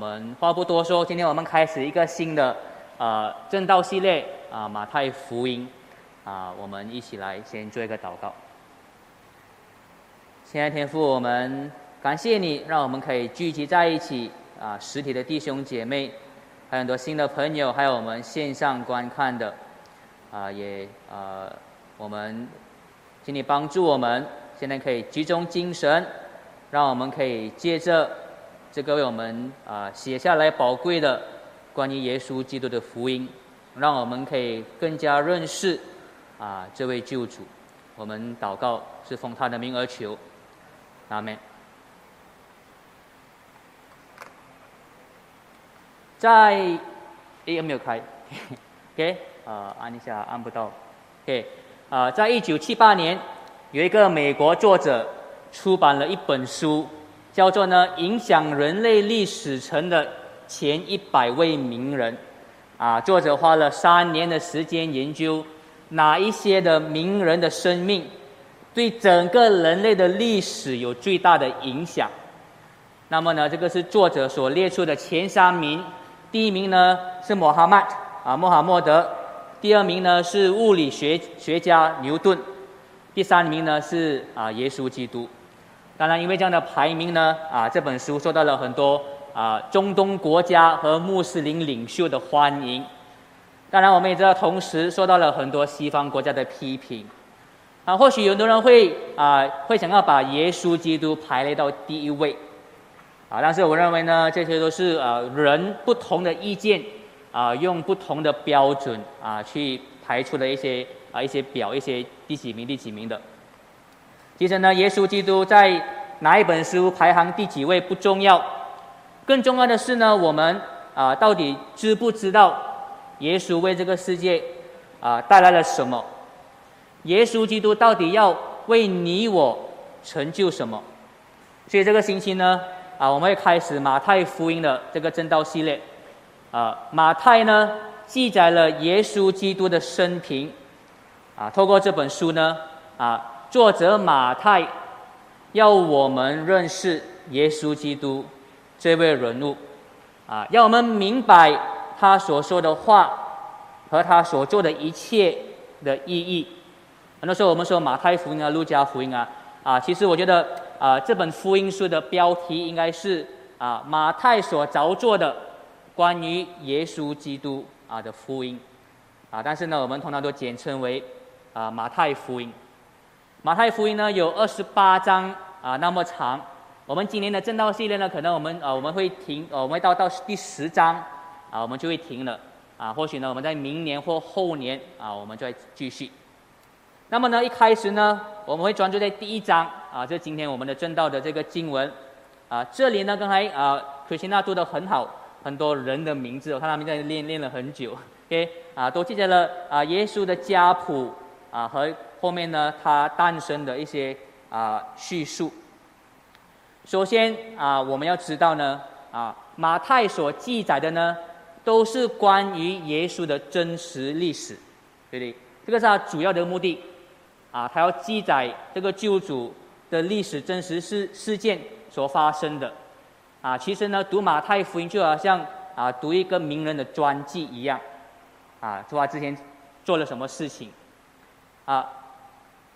我们话不多说，今天我们开始一个新的呃正道系列啊，马太福音啊，我们一起来先做一个祷告。亲爱的天父，我们感谢你，让我们可以聚集在一起啊，实体的弟兄姐妹，还有很多新的朋友，还有我们线上观看的啊，也呃，我们请你帮助我们，现在可以集中精神，让我们可以借着。这个为我们啊写下来宝贵的关于耶稣基督的福音，让我们可以更加认识啊这位救主。我们祷告是奉他的名而求，阿门。在诶没有开，OK 啊按一下按不到，OK 啊在一九七八年有一个美国作者出版了一本书。叫做呢，影响人类历史层的前一百位名人，啊，作者花了三年的时间研究哪一些的名人的生命对整个人类的历史有最大的影响。那么呢，这个是作者所列出的前三名，第一名呢是穆罕默啊，穆罕默德；第二名呢是物理学学家牛顿；第三名呢是啊，耶稣基督。当然，因为这样的排名呢，啊，这本书受到了很多啊中东国家和穆斯林领袖的欢迎。当然，我们也知道，同时受到了很多西方国家的批评。啊，或许有很多人会啊会想要把耶稣基督排列到第一位。啊，但是我认为呢，这些都是啊人不同的意见啊，用不同的标准啊去排出的一些啊一些表，一些第几名第几名的。其实呢，耶稣基督在哪一本书排行第几位不重要，更重要的是呢，我们啊到底知不知道耶稣为这个世界啊带来了什么？耶稣基督到底要为你我成就什么？所以这个星期呢，啊我们会开始马太福音的这个正道系列。啊，马太呢记载了耶稣基督的生平，啊，透过这本书呢，啊。作者马太要我们认识耶稣基督这位人物，啊，要我们明白他所说的话和他所做的一切的意义。很多时候我们说马太福音啊、路加福音啊，啊，其实我觉得啊，这本福音书的标题应该是啊，马太所着作的关于耶稣基督啊的福音，啊，但是呢，我们通常都简称为啊马太福音。马太福音呢有二十八章啊，那么长。我们今年的正道系列呢，可能我们呃我们会停，我们会到到第十章啊，我们就会停了啊。或许呢，我们在明年或后年啊，我们再继续。那么呢，一开始呢，我们会专注在第一章啊，就今天我们的正道的这个经文啊。这里呢，刚才啊，克西娜读的很好，很多人的名字，我看他们在练练了很久，OK 啊，都记载了啊，耶稣的家谱啊和。后面呢，它诞生的一些啊叙述。首先啊，我们要知道呢，啊马太所记载的呢，都是关于耶稣的真实历史，对不对？这个是他主要的目的，啊，他要记载这个救主的历史真实事事件所发生的。啊，其实呢，读马太福音就好像啊读一个名人的传记一样，啊，说他之前做了什么事情，啊。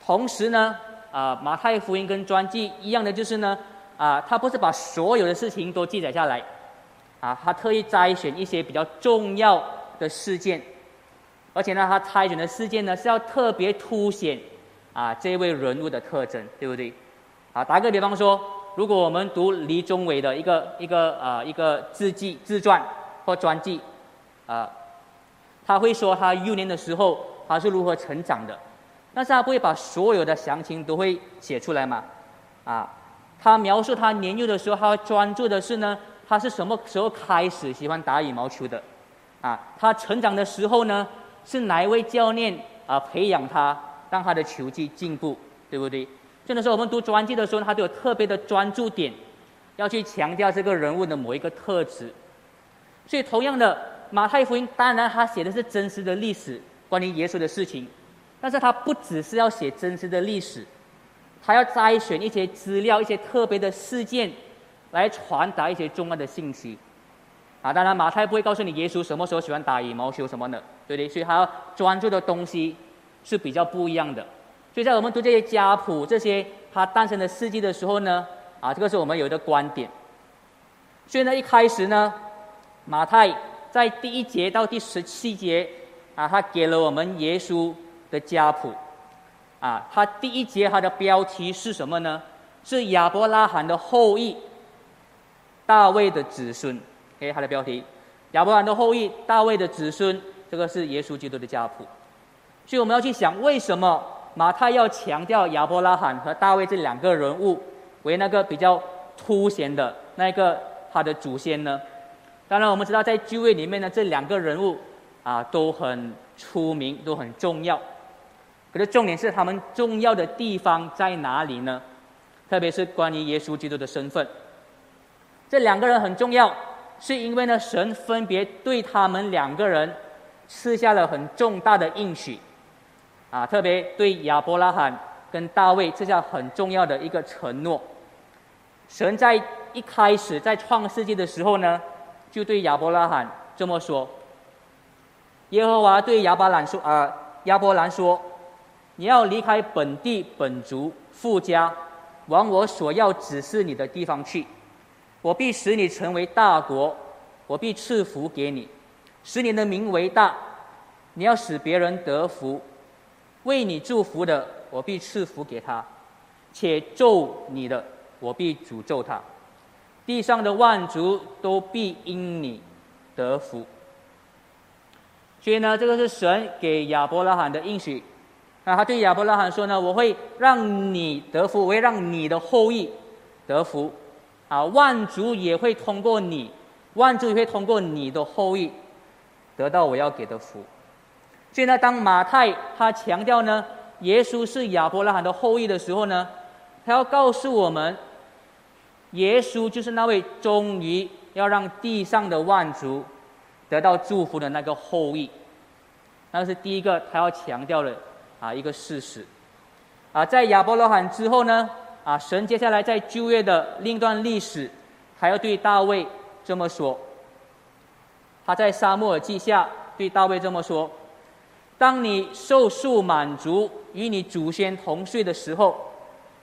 同时呢，啊，马太福音跟传记一样的就是呢，啊，他不是把所有的事情都记载下来，啊，他特意摘选一些比较重要的事件，而且呢，他筛选的事件呢是要特别凸显啊这位人物的特征，对不对？啊，打个比方说，如果我们读李宗伟的一个一个啊一个自记自传或传记，啊，他会说他幼年的时候他是如何成长的。但是他不会把所有的详情都会写出来嘛？啊，他描述他年幼的时候，他专注的是呢，他是什么时候开始喜欢打羽毛球的？啊，他成长的时候呢，是哪一位教练啊培养他，让他的球技进步，对不对？这的时候我们读传记的时候，他都有特别的专注点，要去强调这个人物的某一个特质。所以，同样的，马太福音当然他写的是真实的历史，关于耶稣的事情。但是他不只是要写真实的历史，他要摘选一些资料、一些特别的事件，来传达一些重要的信息。啊，当然马太不会告诉你耶稣什么时候喜欢打羽毛球什么的，对不对？所以他要专注的东西是比较不一样的。所以在我们读这些家谱、这些他诞生的事迹的时候呢，啊，这个是我们有一个观点。所以呢，一开始呢，马太在第一节到第十七节，啊，他给了我们耶稣的家谱。啊，他第一节他的标题是什么呢？是亚伯拉罕的后裔，大卫的子孙。给他的标题：亚伯拉罕的后裔，大卫的子孙。这个是耶稣基督的家谱。所以我们要去想，为什么马太要强调亚伯拉罕和大卫这两个人物为那个比较凸显的那个他的祖先呢？当然，我们知道在旧约里面呢，这两个人物啊都很出名，都很重要。可是重点是他们重要的地方在哪里呢？特别是关于耶稣基督的身份，这两个人很重要，是因为呢，神分别对他们两个人赐下了很重大的应许，啊，特别对亚伯拉罕跟大卫赐下很重要的一个承诺。神在一开始在创世纪的时候呢，就对亚伯拉罕这么说：“耶和华对亚伯兰说啊，亚伯兰说。”你要离开本地本族富家，往我所要指示你的地方去。我必使你成为大国，我必赐福给你，使你的名为大。你要使别人得福，为你祝福的，我必赐福给他；且咒你的，我必诅咒他。地上的万族都必因你得福。所以呢，这个是神给亚伯拉罕的应许。那他对亚伯拉罕说呢：“我会让你得福，我会让你的后裔得福，啊，万族也会通过你，万族也会通过你的后裔得到我要给的福。”所以呢，当马太他强调呢，耶稣是亚伯拉罕的后裔的时候呢，他要告诉我们，耶稣就是那位终于要让地上的万族得到祝福的那个后裔。那是第一个他要强调的。啊，一个事实，啊，在亚伯拉罕之后呢，啊，神接下来在旧约的另一段历史，还要对大卫这么说。他在沙漠耳记下对大卫这么说：，当你受数满足，与你祖先同岁的时候，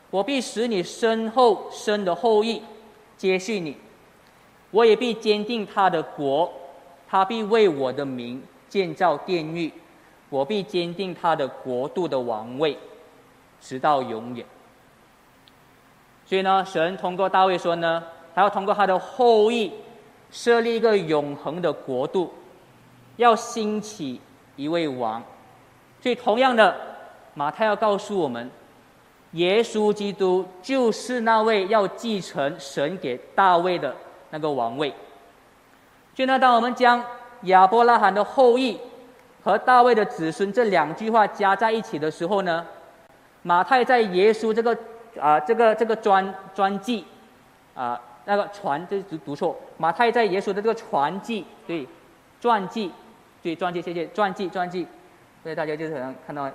我必使你身后生的后裔接续你，我也必坚定他的国，他必为我的名建造殿宇。我必坚定他的国度的王位，直到永远。所以呢，神通过大卫说呢，他要通过他的后裔设立一个永恒的国度，要兴起一位王。所以，同样的，马太要告诉我们，耶稣基督就是那位要继承神给大卫的那个王位。所以呢，当我们将亚伯拉罕的后裔。和大卫的子孙这两句话加在一起的时候呢，马太在耶稣这个啊这个这个传传记啊那个传这读读错，马太在耶稣的这个传记对传记对传记谢谢传记传记，所以大家就是可能看到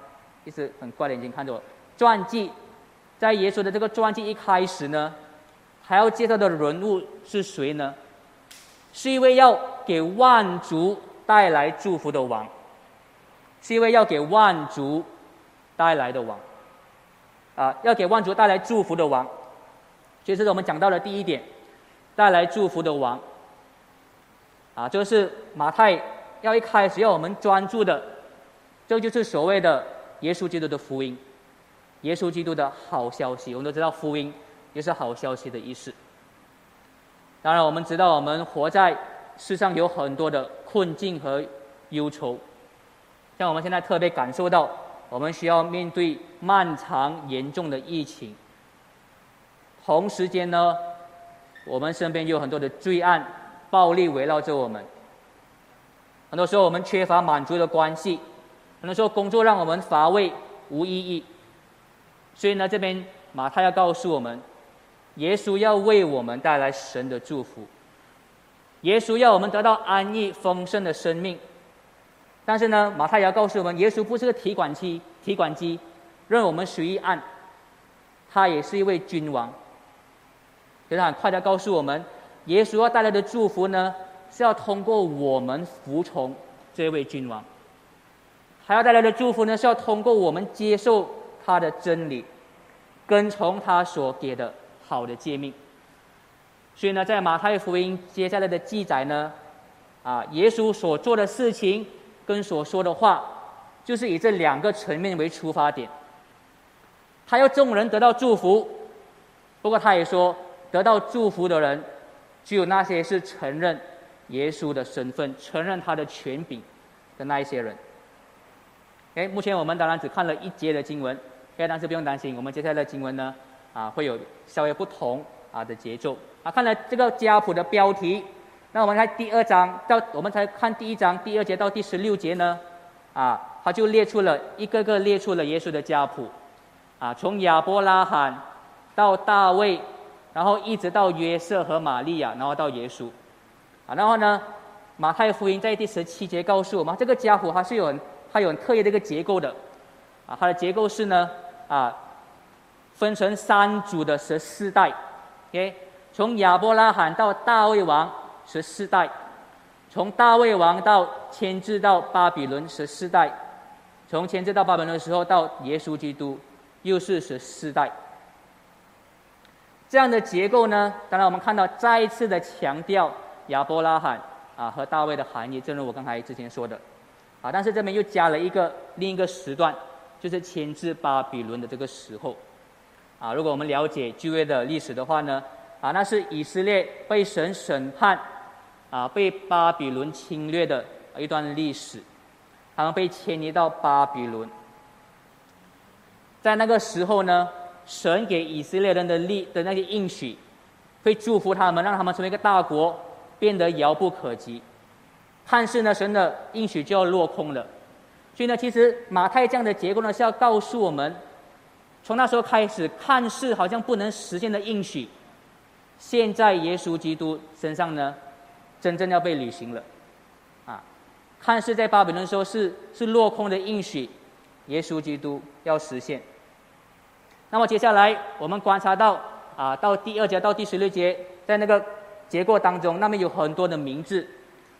一直很怪的眼睛看着我传记，在耶稣的这个传记一开始呢，还要介绍的人物是谁呢？是一位要给万族带来祝福的王。是一位要给万族带来的王，啊，要给万族带来祝福的王，所以这是我们讲到的第一点，带来祝福的王，啊，就是马太要一开始要我们专注的，这就是所谓的耶稣基督的福音，耶稣基督的好消息。我们都知道福音也是好消息的意思。当然，我们知道我们活在世上有很多的困境和忧愁。像我们现在特别感受到，我们需要面对漫长严重的疫情。同时间呢，我们身边有很多的罪案、暴力围绕着我们。很多时候我们缺乏满足的关系，很多时候工作让我们乏味、无意义。所以呢，这边马太要告诉我们，耶稣要为我们带来神的祝福，耶稣要我们得到安逸丰盛的生命。但是呢，马太也要告诉我们，耶稣不是个提款机，提款机任我们随意按，他也是一位君王。非常快的告诉我们，耶稣要带来的祝福呢，是要通过我们服从这位君王，还要带来的祝福呢，是要通过我们接受他的真理，跟从他所给的好的诫命。所以呢，在马太福音接下来的记载呢，啊，耶稣所做的事情跟所说的话，就是以这两个层面为出发点。他要众人得到祝福，不过他也说，得到祝福的人，只有那些是承认耶稣的身份、承认他的权柄的那一些人。哎，目前我们当然只看了一节的经文，哎，但是不用担心，我们接下来的经文呢，啊，会有稍微不同啊的节奏。啊，看了这个家谱的标题，那我们看第二章到，我们才看第一章第二节到第十六节呢，啊，他就列出了一个个列出了耶稣的家谱，啊，从亚伯拉罕到大卫，然后一直到约瑟和玛利亚，然后到耶稣，啊，然后呢，马太福音在第十七节告诉我们，这个家谱它是有它有很特异的一个结构的，啊，它的结构是呢，啊，分成三组的十四代，OK。从亚伯拉罕到大卫王十四代，从大卫王到迁至到巴比伦十四代，从迁至到巴比伦的时候到耶稣基督又是十四代。这样的结构呢，当然我们看到再一次的强调亚伯拉罕啊和大卫的含义，正如我刚才之前说的，啊，但是这边又加了一个另一个时段，就是迁至巴比伦的这个时候，啊，如果我们了解旧约的历史的话呢？啊，那是以色列被神审判，啊，被巴比伦侵略的一段历史。他们被迁移到巴比伦，在那个时候呢，神给以色列人的力的那些应许，会祝福他们，让他们成为一个大国，变得遥不可及。但是呢，神的应许就要落空了。所以呢，其实马太这样的结构呢，是要告诉我们，从那时候开始，看似好像不能实现的应许。现在耶稣基督身上呢，真正要被履行了，啊，看似在巴比伦的时候是是落空的应许，耶稣基督要实现。那么接下来我们观察到啊，到第二节到第十六节，在那个结构当中，那么有很多的名字，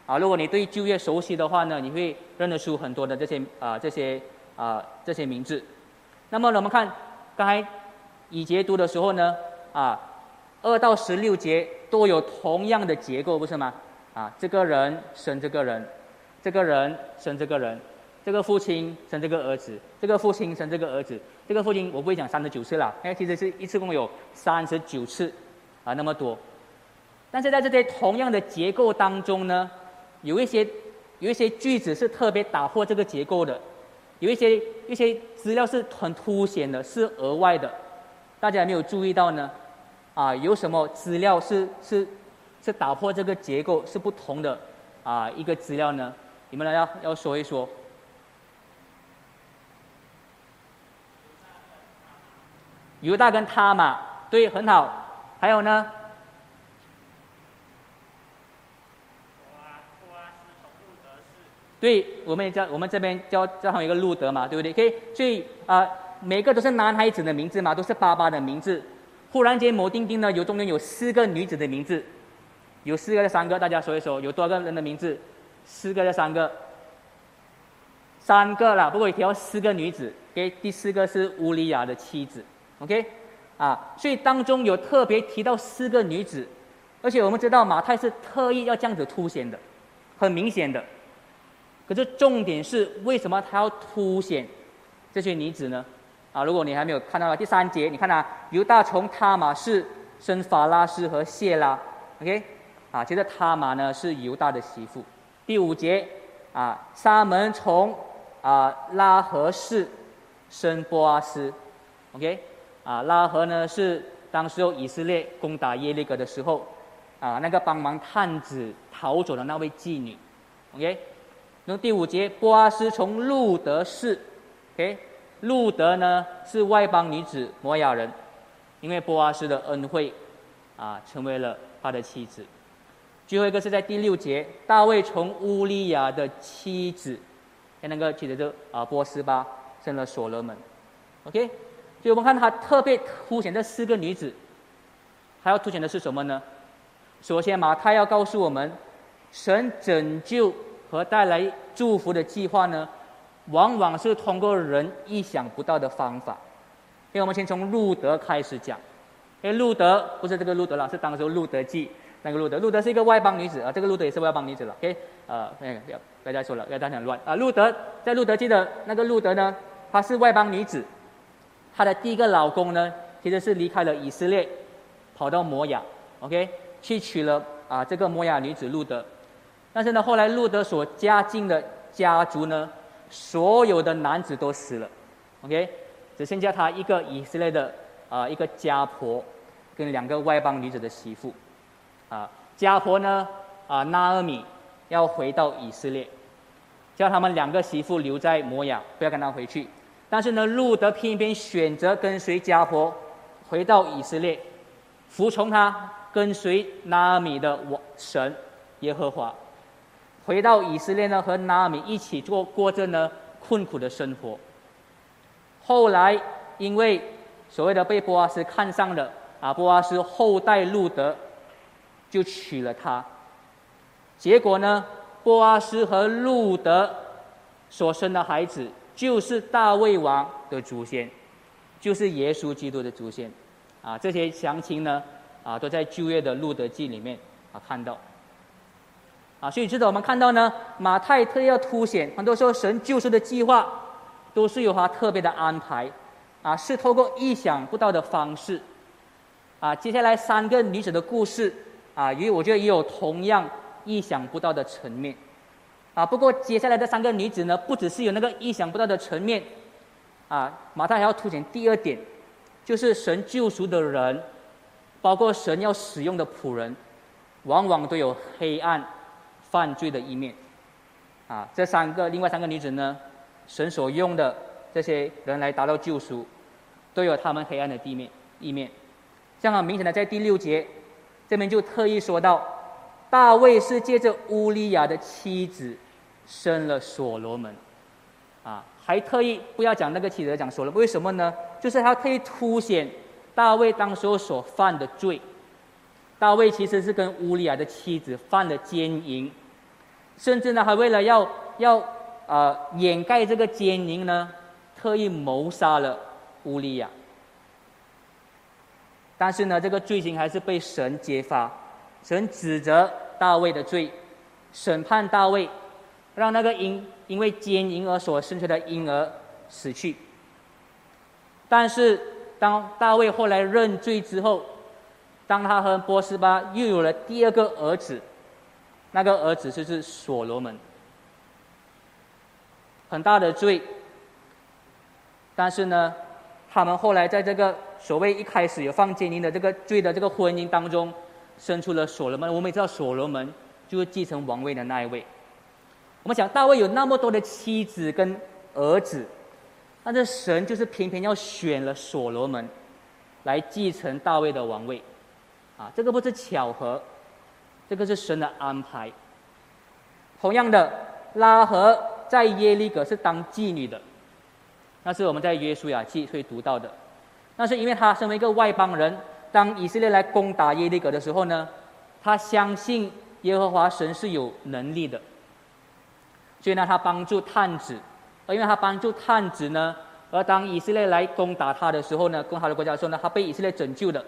啊，如果你对旧约熟悉的话呢，你会认得出很多的这些啊这些啊这些名字。那么我们看刚才已节读的时候呢，啊。二到十六节都有同样的结构，不是吗？啊，这个人生这个人，这个人生这个人，这个父亲生这个儿子，这个父亲生这个儿子，这个父亲我不会讲三十九次了，因为其实是一次共有三十九次，啊，那么多。但是在这些同样的结构当中呢，有一些有一些句子是特别打破这个结构的，有一些一些资料是很凸显的，是额外的，大家有没有注意到呢？啊，有什么资料是是是打破这个结构是不同的啊一个资料呢？你们来要要说一说。犹大跟他嘛，对，很好。还有呢？对，我们也叫我们这边叫叫他们一个路德嘛，对不对？可以，所以啊，每个都是男孩子的名字嘛，都是爸爸的名字。忽然间，某丁丁呢，有中间有四个女子的名字，有四个的三个，大家说一说，有多少个人的名字？四个的三个，三个了。不过提到四个女子，给第四个是乌利亚的妻子，OK，啊，所以当中有特别提到四个女子，而且我们知道马太是特意要这样子凸显的，很明显的。可是重点是，为什么他要凸显这些女子呢？啊，如果你还没有看到第三节，你看啊，犹大从他玛是生法拉斯和谢拉，OK，啊，接着他玛呢是犹大的媳妇。第五节啊，沙门从啊拉合氏生波阿斯，OK，啊拉合呢是当时候以色列攻打耶利哥的时候啊那个帮忙探子逃走的那位妓女，OK，那第五节波阿斯从路德氏，OK。路德呢是外邦女子摩亚人，因为波阿斯的恩惠，啊，成为了他的妻子。最后一个是在第六节，大卫从乌利亚的妻子，跟那个妻子就啊波斯巴生了所罗门。OK，所以我们看他特别凸显这四个女子，还要凸显的是什么呢？首先马太要告诉我们，神拯救和带来祝福的计划呢，往往是通过人意想不到的方法。因为我们先从路德开始讲。因为路德不是这个路德了，是当时路德记那个路德。路德是一个外邦女子啊，这个路德也是外邦女子了。OK，呃，不要不要再说了，不要大家乱啊。路德在路德记的那个路德呢，她是外邦女子，她的第一个老公呢，其实是离开了以色列，跑到摩亚，OK，去娶了啊这个摩亚女子路德。但是呢，后来路德所家境的家族呢，所有的男子都死了，OK，只剩下她一个以色列的啊一个家婆。跟两个外邦女子的媳妇，啊，家婆呢，啊，纳尔米要回到以色列，叫他们两个媳妇留在摩亚，不要跟他回去。但是呢，路德偏偏选择跟随家婆回到以色列，服从他，跟随纳尔米的我神耶和华，回到以色列呢，和纳尔米一起过过着呢困苦的生活。后来因为所谓的被波阿斯看上了。啊波阿斯后代路德就娶了她，结果呢，波阿斯和路德所生的孩子就是大卫王的祖先，就是耶稣基督的祖先，啊，这些详情呢，啊，都在旧约的路德记里面啊看到，啊，所以值得我们看到呢，马太特要凸显，很多时候神救赎的计划都是有他特别的安排，啊，是透过意想不到的方式。啊，接下来三个女子的故事，啊，也我觉得也有同样意想不到的层面，啊，不过接下来这三个女子呢，不只是有那个意想不到的层面，啊，马太还要凸显第二点，就是神救赎的人，包括神要使用的仆人，往往都有黑暗、犯罪的一面，啊，这三个另外三个女子呢，神所用的这些人来达到救赎，都有他们黑暗的地面一面。这样很明显的，在第六节这边就特意说到，大卫是借着乌利亚的妻子生了所罗门，啊，还特意不要讲那个妻子，讲所罗门，为什么呢？就是他特意凸显大卫当时候所犯的罪。大卫其实是跟乌利亚的妻子犯了奸淫，甚至呢，还为了要要呃掩盖这个奸淫呢，特意谋杀了乌利亚。但是呢，这个罪行还是被神揭发，神指责大卫的罪，审判大卫，让那个因因为奸淫而所生出的婴儿死去。但是当大卫后来认罪之后，当他和波斯巴又有了第二个儿子，那个儿子就是所罗门，很大的罪。但是呢，他们后来在这个。所谓一开始有放奸淫的这个罪的这个婚姻当中，生出了所罗门。我们也知道所罗门就是继承王位的那一位。我们讲大卫有那么多的妻子跟儿子，但是神就是偏偏要选了所罗门来继承大卫的王位，啊，这个不是巧合，这个是神的安排。同样的，拉合在耶利哥是当妓女的，那是我们在约书亚记会读到的。那是因为他身为一个外邦人，当以色列来攻打耶利哥的时候呢，他相信耶和华神是有能力的，所以呢，他帮助探子，而因为他帮助探子呢，而当以色列来攻打他的时候呢，攻他的国家的时候呢，他被以色列拯救的。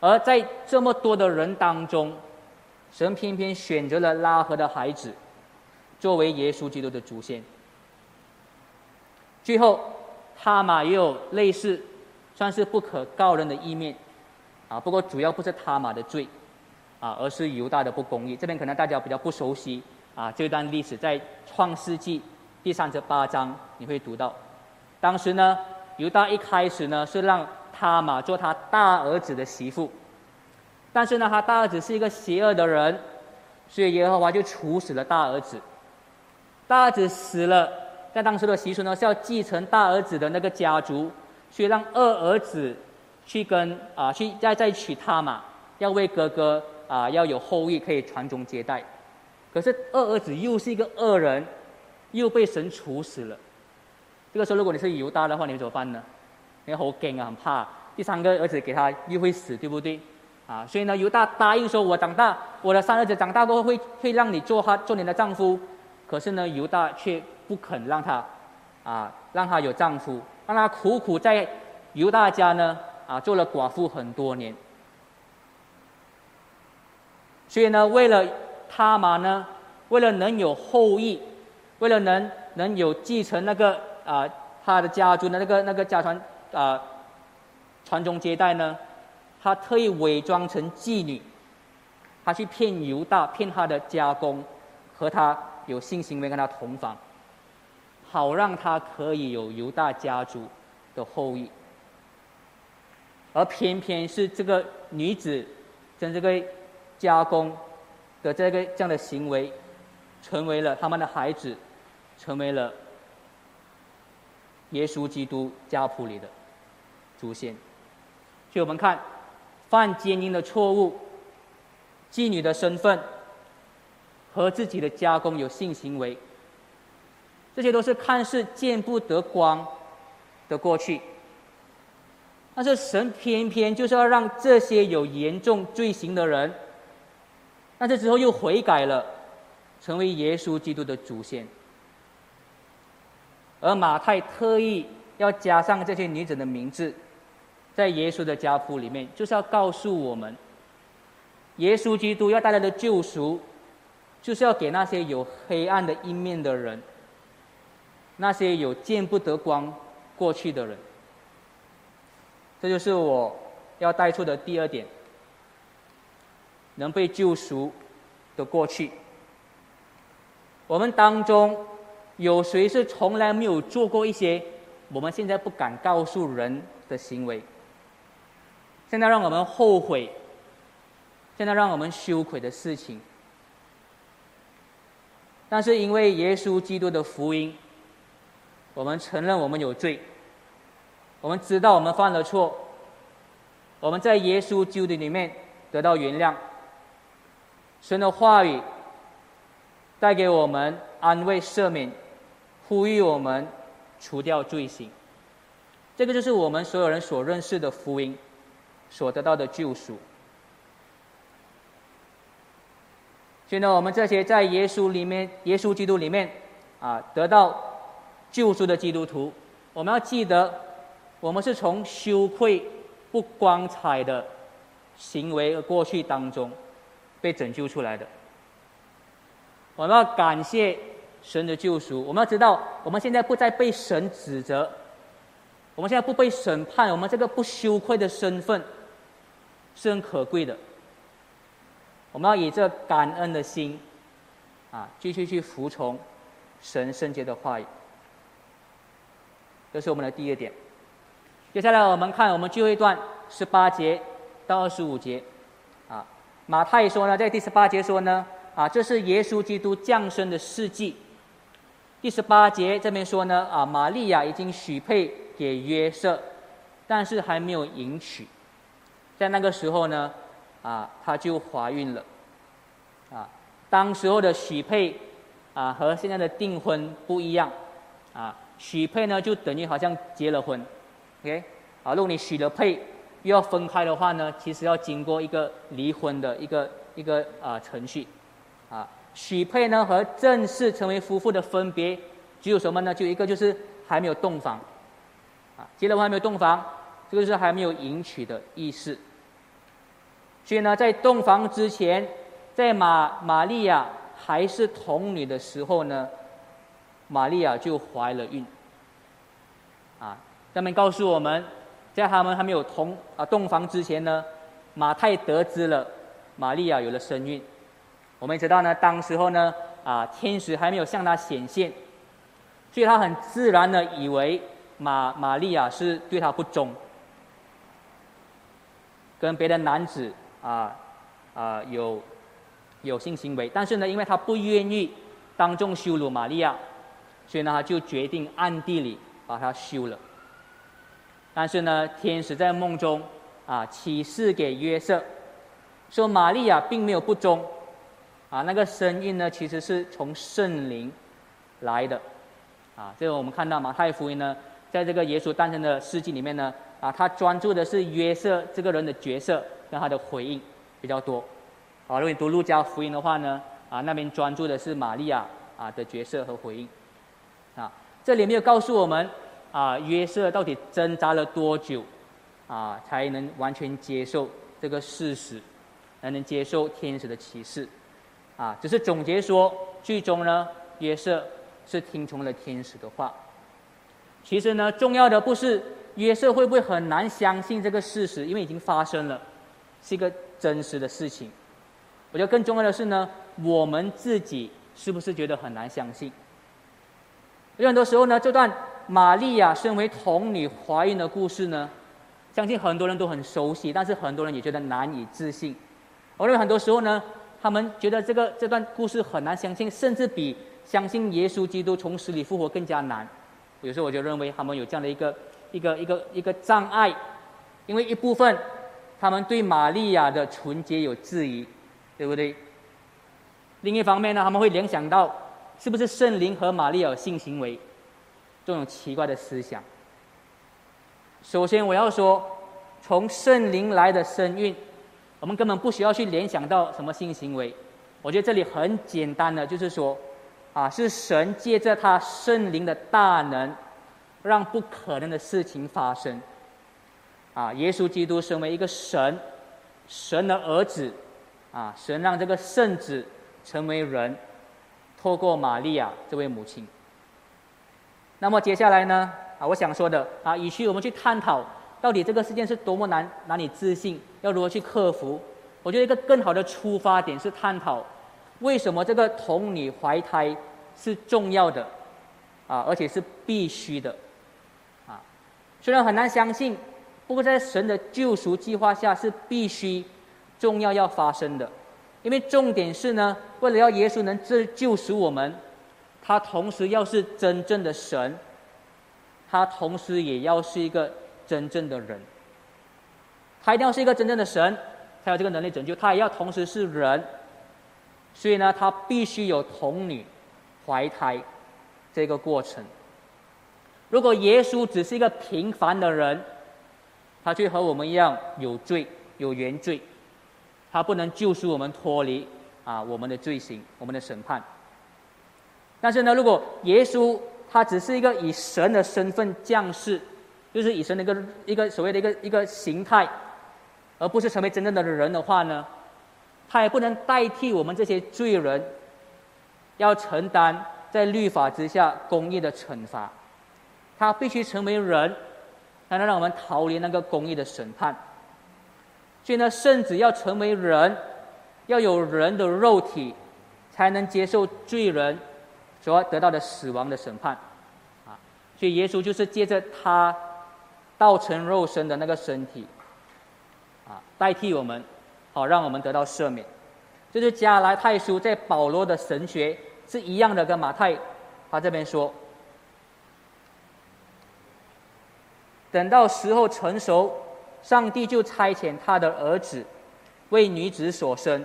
而在这么多的人当中，神偏偏选择了拉合的孩子，作为耶稣基督的祖先。最后，哈马也有类似。算是不可告人的一面，啊，不过主要不是他玛的罪，啊，而是犹大的不公义。这边可能大家比较不熟悉，啊，这段历史在创世纪第三十八章你会读到。当时呢，犹大一开始呢是让他玛做他大儿子的媳妇，但是呢，他大儿子是一个邪恶的人，所以耶和华就处死了大儿子。大儿子死了，在当时的习俗呢是要继承大儿子的那个家族。所以让二儿子去跟啊去再再娶她嘛，要为哥哥啊要有后裔可以传宗接代。可是二儿子又是一个恶人，又被神处死了。这个时候如果你是犹大的话，你会怎么办呢？你好惊啊，很怕。第三个儿子给他又会死，对不对？啊，所以呢，犹大答应说：“我长大，我的三儿子长大过后会会让你做他做你的丈夫。”可是呢，犹大却不肯让他，啊，让他有丈夫，让他苦苦在犹大家呢，啊，做了寡妇很多年。所以呢，为了他嘛呢，为了能有后裔，为了能能有继承那个啊他的家族的那个那个家传啊传宗接代呢。他特意伪装成妓女，他去骗犹大，骗他的家公，和他有性行为，跟他同房，好让他可以有犹大家族的后裔。而偏偏是这个女子跟这个家公的这个这样的行为，成为了他们的孩子，成为了耶稣基督家谱里的祖先。所以我们看。犯奸淫的错误，妓女的身份，和自己的家公有性行为，这些都是看似见不得光的过去。但是神偏偏就是要让这些有严重罪行的人，但是之后又悔改了，成为耶稣基督的祖先。而马太特意要加上这些女子的名字。在耶稣的家谱里面，就是要告诉我们，耶稣基督要带来的救赎，就是要给那些有黑暗的一面的人，那些有见不得光过去的人。这就是我要带出的第二点：能被救赎的过去。我们当中有谁是从来没有做过一些我们现在不敢告诉人的行为？现在让我们后悔，现在让我们羞愧的事情，但是因为耶稣基督的福音，我们承认我们有罪，我们知道我们犯了错，我们在耶稣基督里面得到原谅，神的话语带给我们安慰赦免，呼吁我们除掉罪行，这个就是我们所有人所认识的福音。所得到的救赎。所以呢，我们这些在耶稣里面、耶稣基督里面啊得到救赎的基督徒，我们要记得，我们是从羞愧、不光彩的行为和过去当中被拯救出来的。我们要感谢神的救赎。我们要知道，我们现在不再被神指责，我们现在不被审判，我们这个不羞愧的身份。是很可贵的。我们要以这感恩的心，啊，继续去服从神圣洁的话语。这是我们的第一点。接下来我们看我们最后一段十八节到二十五节，啊，马太说呢，在第十八节说呢，啊，这是耶稣基督降生的事迹。第十八节这边说呢，啊，玛利亚已经许配给约瑟，但是还没有迎娶。在那个时候呢，啊，她就怀孕了，啊，当时候的许配，啊，和现在的订婚不一样，啊，许配呢就等于好像结了婚，OK，啊，如果你许了配又要分开的话呢，其实要经过一个离婚的一个一个啊程序，啊，许配呢和正式成为夫妇的分别只有什么呢？就一个就是还没有洞房，啊，结了婚还没有洞房，这个是还没有迎娶的意思。所以呢，在洞房之前，在玛玛利亚还是童女的时候呢，玛利亚就怀了孕。啊，他们告诉我们，在他们还没有同啊洞房之前呢，马太得知了玛利亚有了身孕。我们知道呢，当时候呢，啊天使还没有向他显现，所以他很自然的以为玛玛利亚是对他不忠，跟别的男子。啊，啊，有有性行为，但是呢，因为他不愿意当众羞辱玛利亚，所以呢，他就决定暗地里把她休了。但是呢，天使在梦中啊启示给约瑟，说玛利亚并没有不忠，啊，那个声音呢，其实是从圣灵来的，啊，这个我们看到马太福音呢，在这个耶稣诞生的事迹里面呢，啊，他专注的是约瑟这个人的角色。跟他的回应比较多。好，如果你读路加福音的话呢，啊，那边专注的是玛利亚啊的角色和回应。这里没有告诉我们啊约瑟到底挣扎了多久，啊才能完全接受这个事实，才能接受天使的启示。啊，只是总结说，最终呢，约瑟是听从了天使的话。其实呢，重要的不是约瑟会不会很难相信这个事实，因为已经发生了，是一个真实的事情。我觉得更重要的是呢，我们自己是不是觉得很难相信？有很多时候呢，这段玛利亚身为童女怀孕的故事呢，相信很多人都很熟悉，但是很多人也觉得难以置信。我认为很多时候呢，他们觉得这个这段故事很难相信，甚至比相信耶稣基督从死里复活更加难。有时候我就认为他们有这样的一个一个一个一个障碍，因为一部分他们对玛利亚的纯洁有质疑。对不对？另一方面呢，他们会联想到是不是圣灵和玛利亚性行为这种奇怪的思想。首先，我要说，从圣灵来的身孕，我们根本不需要去联想到什么性行为。我觉得这里很简单的，就是说，啊，是神借着他圣灵的大能，让不可能的事情发生。啊，耶稣基督身为一个神，神的儿子。啊，神让这个圣子成为人，透过玛利亚这位母亲。那么接下来呢？啊，我想说的啊，与其我们去探讨到底这个事件是多么难难以置信，要如何去克服，我觉得一个更好的出发点是探讨为什么这个童女怀胎是重要的，啊，而且是必须的，啊，虽然很难相信，不过在神的救赎计划下是必须。重要要发生的，因为重点是呢，为了要耶稣能救救赎我们，他同时要是真正的神，他同时也要是一个真正的人。他一定要是一个真正的神，才有这个能力拯救。他也要同时是人，所以呢，他必须有童女怀胎这个过程。如果耶稣只是一个平凡的人，他却和我们一样有罪有原罪。他不能救赎我们脱离啊我们的罪行，我们的审判。但是呢，如果耶稣他只是一个以神的身份降世，就是以神的一个一个所谓的一个一个形态，而不是成为真正的人的话呢，他也不能代替我们这些罪人，要承担在律法之下公义的惩罚。他必须成为人，才能让我们逃离那个公义的审判。所以呢，圣子要成为人，要有人的肉体，才能接受罪人所得到的死亡的审判，啊！所以耶稣就是借着他道成肉身的那个身体，啊，代替我们，好让我们得到赦免。这是加拉太书在保罗的神学是一样的，跟马太他这边说，等到时候成熟。上帝就差遣他的儿子为女子所生，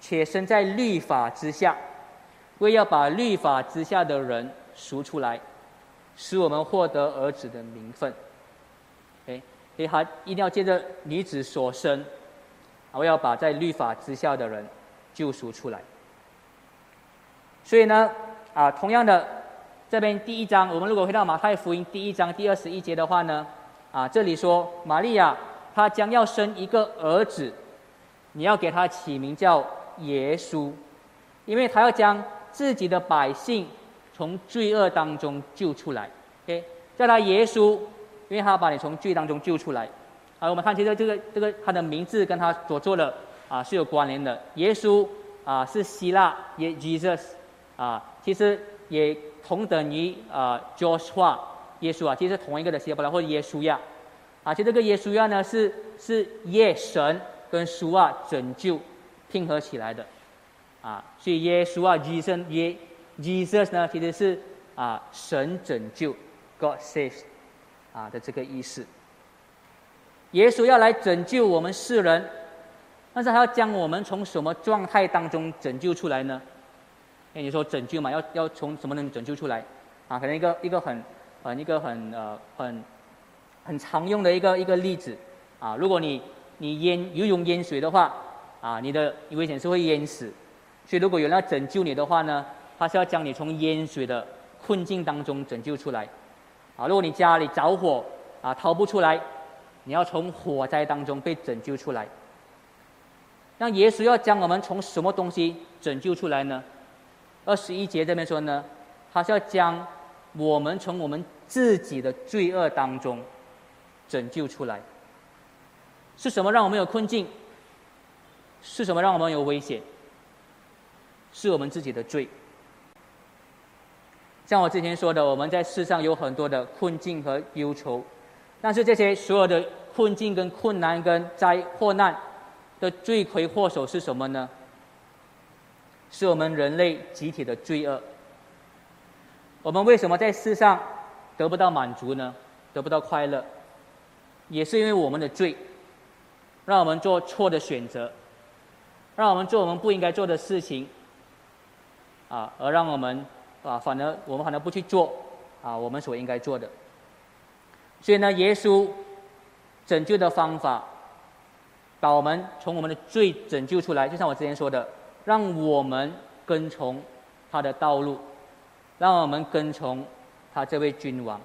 且生在律法之下，为要把律法之下的人赎出来，使我们获得儿子的名分。哎，所以他一定要借着女子所生，我要把在律法之下的人救赎出来。所以呢，啊，同样的，这边第一章，我们如果回到马太福音第一章第二十一节的话呢？啊，这里说玛利亚她将要生一个儿子，你要给他起名叫耶稣，因为他要将自己的百姓从罪恶当中救出来。OK，叫他耶稣，因为他把你从罪当中救出来。好，我们看这个这个这个他的名字跟他所做的啊是有关联的。耶稣啊是希腊耶 Jesus 啊，其实也同等于啊 Joshua。耶稣啊，其实是同一个的希伯来或者耶稣亚，啊，其实这个耶稣亚呢是是耶神跟稣啊拯救拼合起来的，啊，所以耶稣啊，Jesus 耶 Jesus 呢其实是啊神拯救 God saves 啊的这个意思。耶稣要来拯救我们世人，但是他要将我们从什么状态当中拯救出来呢？那你说拯救嘛，要要从什么能拯救出来？啊，可能一个一个很。呃，一个很呃很很常用的一个一个例子啊，如果你你淹游泳淹水的话，啊，你的危险是会淹死。所以如果有人要拯救你的话呢，他是要将你从淹水的困境当中拯救出来。啊，如果你家里着火，啊，逃不出来，你要从火灾当中被拯救出来。那耶稣要将我们从什么东西拯救出来呢？二十一节这边说呢，他是要将我们从我们自己的罪恶当中拯救出来。是什么让我们有困境？是什么让我们有危险？是我们自己的罪。像我之前说的，我们在世上有很多的困境和忧愁，但是这些所有的困境、跟困难、跟灾祸难的罪魁祸首是什么呢？是我们人类集体的罪恶。我们为什么在世上得不到满足呢？得不到快乐，也是因为我们的罪。让我们做错的选择，让我们做我们不应该做的事情，啊，而让我们啊，反而我们反而不去做啊，我们所应该做的。所以呢，耶稣拯救的方法，把我们从我们的罪拯救出来，就像我之前说的，让我们跟从他的道路，让我们跟从他这位君王，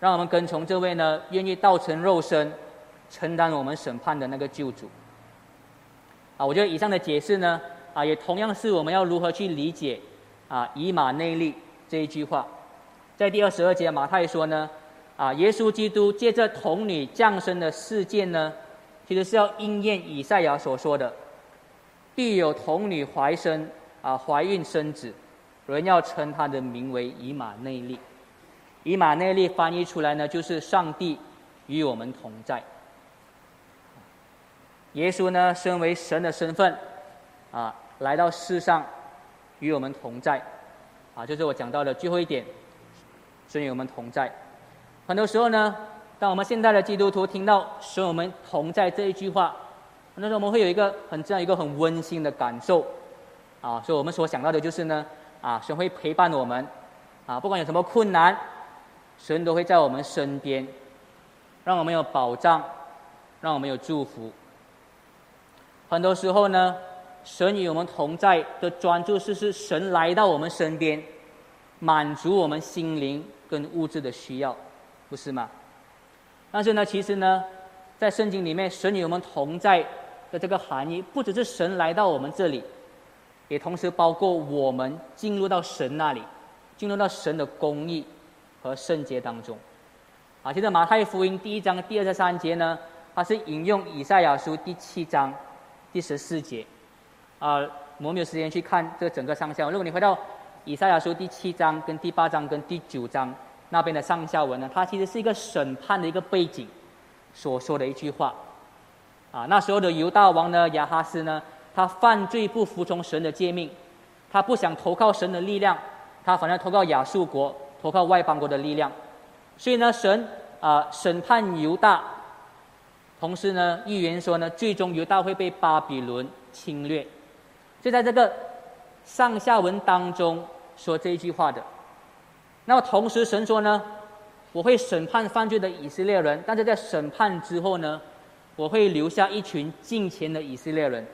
让我们跟从这位呢，愿意道成肉身。承担我们审判的那个救主，啊，我觉得以上的解释呢，啊，也同样是我们要如何去理解，啊，以马内利这一句话，在第二十二节马太说呢，啊，耶稣基督借着童女降生的事件呢，其实是要应验以赛亚所说的，必有童女怀生，啊，怀孕生子，人要称他的名为以马内利，以马内利翻译出来呢，就是上帝与我们同在。耶稣呢，身为神的身份，啊，来到世上，与我们同在，啊，就是我讲到的最后一点，神与我们同在。很多时候呢，当我们现在的基督徒听到“神与我们同在”这一句话，很多时候我们会有一个很这样一个很温馨的感受，啊，所以我们所想到的就是呢，啊，神会陪伴我们，啊，不管有什么困难，神都会在我们身边，让我们有保障，让我们有祝福。很多时候呢，神与我们同在的专注是是神来到我们身边，满足我们心灵跟物质的需要，不是吗？但是呢，其实呢，在圣经里面，神与我们同在的这个含义，不只是神来到我们这里，也同时包括我们进入到神那里，进入到神的公义和圣洁当中。啊，现在马太福音第一章第二十三节呢，它是引用以赛亚书第七章。第十四节，啊，我们没有时间去看这整个上下文。如果你回到以赛亚书第七章、跟第八章、跟第九章那边的上下文呢，它其实是一个审判的一个背景所说的一句话。啊，那时候的犹大王呢，亚哈斯呢，他犯罪不服从神的诫命，他不想投靠神的力量，他反而投靠亚述国，投靠外邦国的力量。所以呢，神啊审判犹大。同时呢，预言说呢，最终犹大会被巴比伦侵略，就在这个上下文当中说这一句话的。那么同时，神说呢，我会审判犯罪的以色列人，但是在审判之后呢，我会留下一群敬虔的以色列人，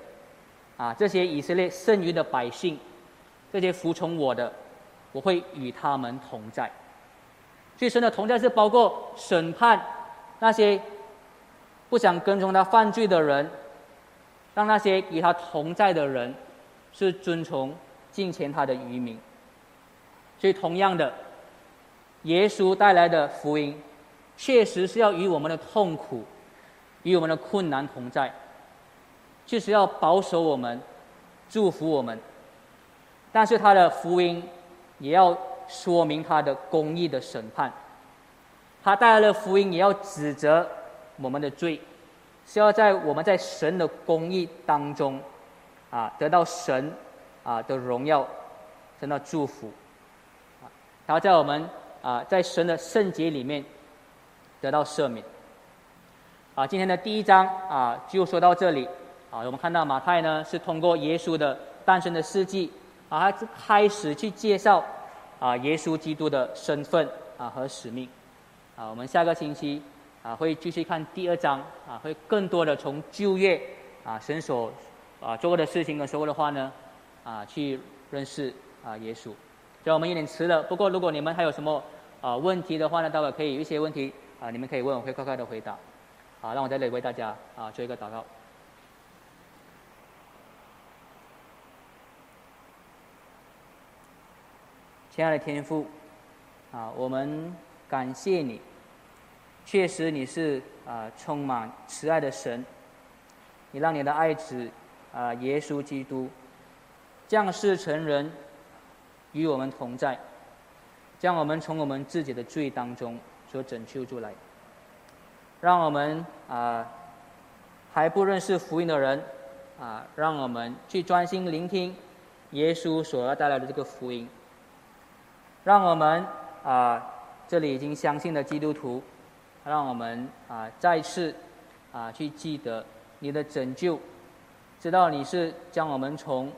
啊，这些以色列剩余的百姓，这些服从我的，我会与他们同在。所以神的同在是包括审判那些。不想跟从他犯罪的人，让那些与他同在的人是遵从敬虔他的渔民。所以，同样的，耶稣带来的福音，确实是要与我们的痛苦、与我们的困难同在，确实要保守我们、祝福我们。但是，他的福音也要说明他的公义的审判。他带来的福音也要指责。我们的罪是要在我们在神的公义当中啊得到神啊的荣耀，得到祝福，然后在我们啊在神的圣洁里面得到赦免啊。今天的第一章啊就说到这里啊。我们看到马太呢是通过耶稣的诞生的事迹啊，他开始去介绍啊耶稣基督的身份啊和使命啊。我们下个星期。啊会继续看第二章啊，会更多的从就业啊神所啊做过的事情跟说过的话呢啊去认识啊耶稣。所以我们有点迟了，不过如果你们还有什么啊问题的话呢，待会可以有一些问题啊，你们可以问，我会快快的回答。好，让我在这里为大家啊做一个祷告。亲爱的天父，啊，我们感谢你，确实你是啊充满慈爱的神，你让你的爱子啊耶稣基督降世成人，与我们同在，将我们从我们自己的罪当中所拯救出来，让我们啊还不认识福音的人啊，让我们去专心聆听耶稣所要带来的这个福音。让我们啊，这里已经相信的基督徒，让我们啊再次啊去记得你的拯救，知道你是将我们从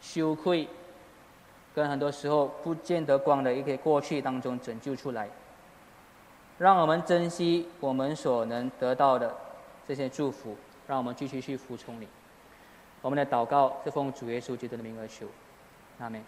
羞愧跟很多时候不见得光的一个过去当中拯救出来，让我们珍惜我们所能得到的这些祝福，让我们继续去服从你。我们的祷告是奉主耶稣基督的名而求，阿门。